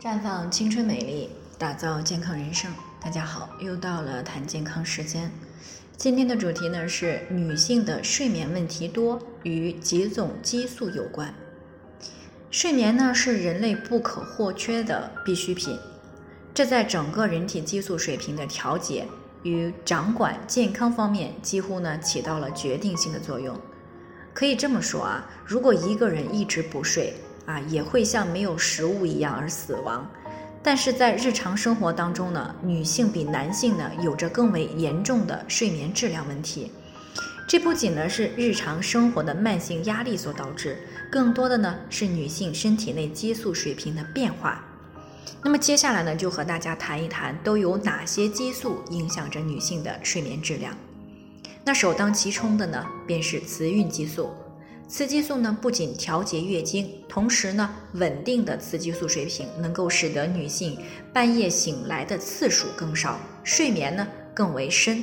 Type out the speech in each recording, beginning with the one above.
绽放青春美丽，打造健康人生。大家好，又到了谈健康时间。今天的主题呢是女性的睡眠问题多与几种激素有关。睡眠呢是人类不可或缺的必需品，这在整个人体激素水平的调节与掌管健康方面几乎呢起到了决定性的作用。可以这么说啊，如果一个人一直不睡，啊，也会像没有食物一样而死亡，但是在日常生活当中呢，女性比男性呢有着更为严重的睡眠质量问题。这不仅呢是日常生活的慢性压力所导致，更多的呢是女性身体内激素水平的变化。那么接下来呢，就和大家谈一谈都有哪些激素影响着女性的睡眠质量。那首当其冲的呢，便是雌孕激素。雌激素呢，不仅调节月经，同时呢，稳定的雌激素水平能够使得女性半夜醒来的次数更少，睡眠呢更为深。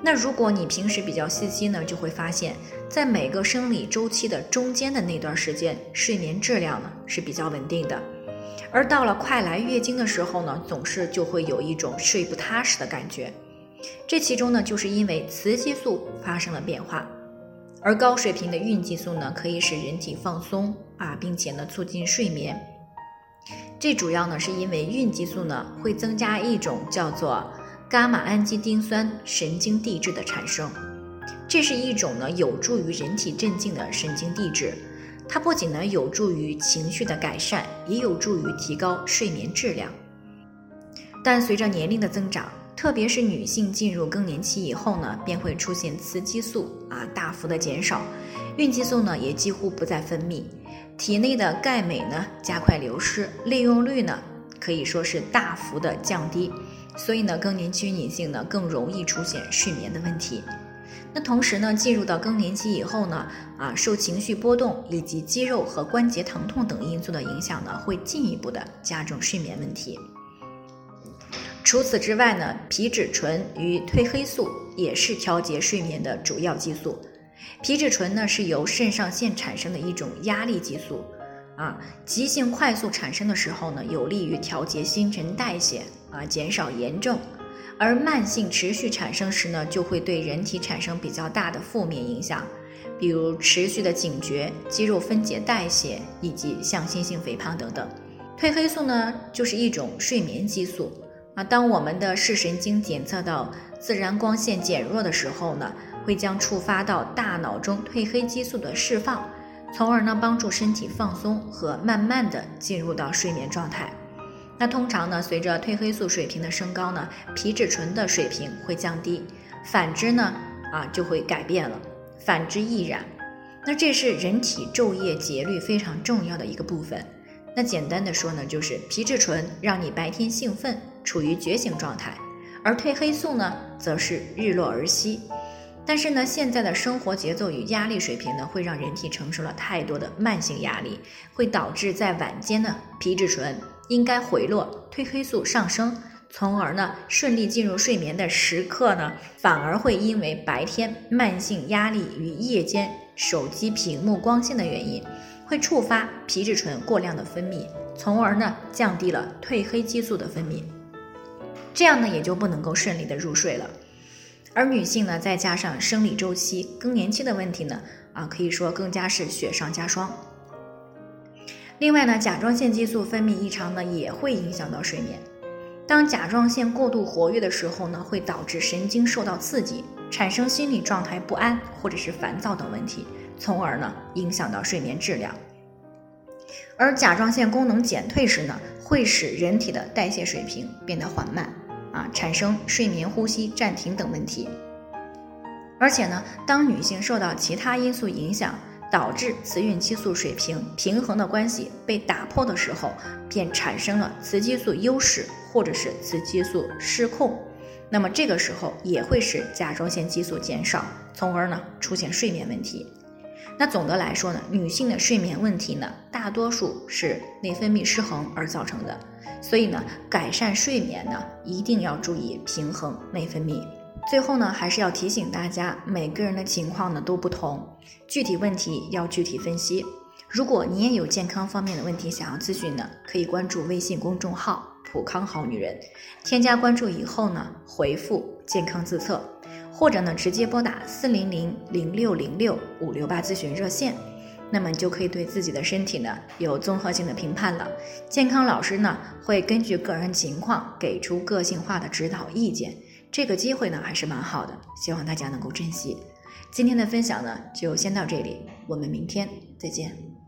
那如果你平时比较细心呢，就会发现，在每个生理周期的中间的那段时间，睡眠质量呢是比较稳定的。而到了快来月经的时候呢，总是就会有一种睡不踏实的感觉。这其中呢，就是因为雌激素发生了变化。而高水平的孕激素呢，可以使人体放松啊，并且呢促进睡眠。这主要呢是因为孕激素呢会增加一种叫做伽马氨基丁酸神经递质的产生，这是一种呢有助于人体镇静的神经递质。它不仅呢有助于情绪的改善，也有助于提高睡眠质量。但随着年龄的增长，特别是女性进入更年期以后呢，便会出现雌激素啊大幅的减少，孕激素呢也几乎不再分泌，体内的钙镁呢加快流失，利用率呢可以说是大幅的降低，所以呢更年期女性呢更容易出现睡眠的问题。那同时呢进入到更年期以后呢啊受情绪波动以及肌肉和关节疼痛等因素的影响呢，会进一步的加重睡眠问题。除此之外呢，皮质醇与褪黑素也是调节睡眠的主要激素。皮质醇呢是由肾上腺产生的一种压力激素，啊，急性快速产生的时候呢，有利于调节新陈代谢，啊，减少炎症；而慢性持续产生时呢，就会对人体产生比较大的负面影响，比如持续的警觉、肌肉分解代谢以及向心性肥胖等等。褪黑素呢，就是一种睡眠激素。啊，当我们的视神经检测到自然光线减弱的时候呢，会将触发到大脑中褪黑激素的释放，从而呢帮助身体放松和慢慢的进入到睡眠状态。那通常呢，随着褪黑素水平的升高呢，皮质醇的水平会降低，反之呢，啊就会改变了，反之亦然。那这是人体昼夜节律非常重要的一个部分。那简单的说呢，就是皮质醇让你白天兴奋，处于觉醒状态，而褪黑素呢，则是日落而息。但是呢，现在的生活节奏与压力水平呢，会让人体承受了太多的慢性压力，会导致在晚间呢，皮质醇应该回落，褪黑素上升，从而呢，顺利进入睡眠的时刻呢，反而会因为白天慢性压力与夜间手机屏幕光线的原因。会触发皮质醇过量的分泌，从而呢降低了褪黑激素的分泌，这样呢也就不能够顺利的入睡了。而女性呢，再加上生理周期、更年期的问题呢，啊可以说更加是雪上加霜。另外呢，甲状腺激素分泌异常呢，也会影响到睡眠。当甲状腺过度活跃的时候呢，会导致神经受到刺激，产生心理状态不安或者是烦躁等问题。从而呢影响到睡眠质量，而甲状腺功能减退时呢，会使人体的代谢水平变得缓慢，啊，产生睡眠呼吸暂停等问题。而且呢，当女性受到其他因素影响，导致雌孕激素水平平衡的关系被打破的时候，便产生了雌激素优势或者是雌激素失控，那么这个时候也会使甲状腺激素减少，从而呢出现睡眠问题。那总的来说呢，女性的睡眠问题呢，大多数是内分泌失衡而造成的。所以呢，改善睡眠呢，一定要注意平衡内分泌。最后呢，还是要提醒大家，每个人的情况呢都不同，具体问题要具体分析。如果你也有健康方面的问题想要咨询呢，可以关注微信公众号“普康好女人”，添加关注以后呢，回复“健康自测”，或者呢直接拨打四零零零六零六五六八咨询热线，那么你就可以对自己的身体呢有综合性的评判了。健康老师呢会根据个人情况给出个性化的指导意见，这个机会呢还是蛮好的，希望大家能够珍惜。今天的分享呢就先到这里，我们明天再见。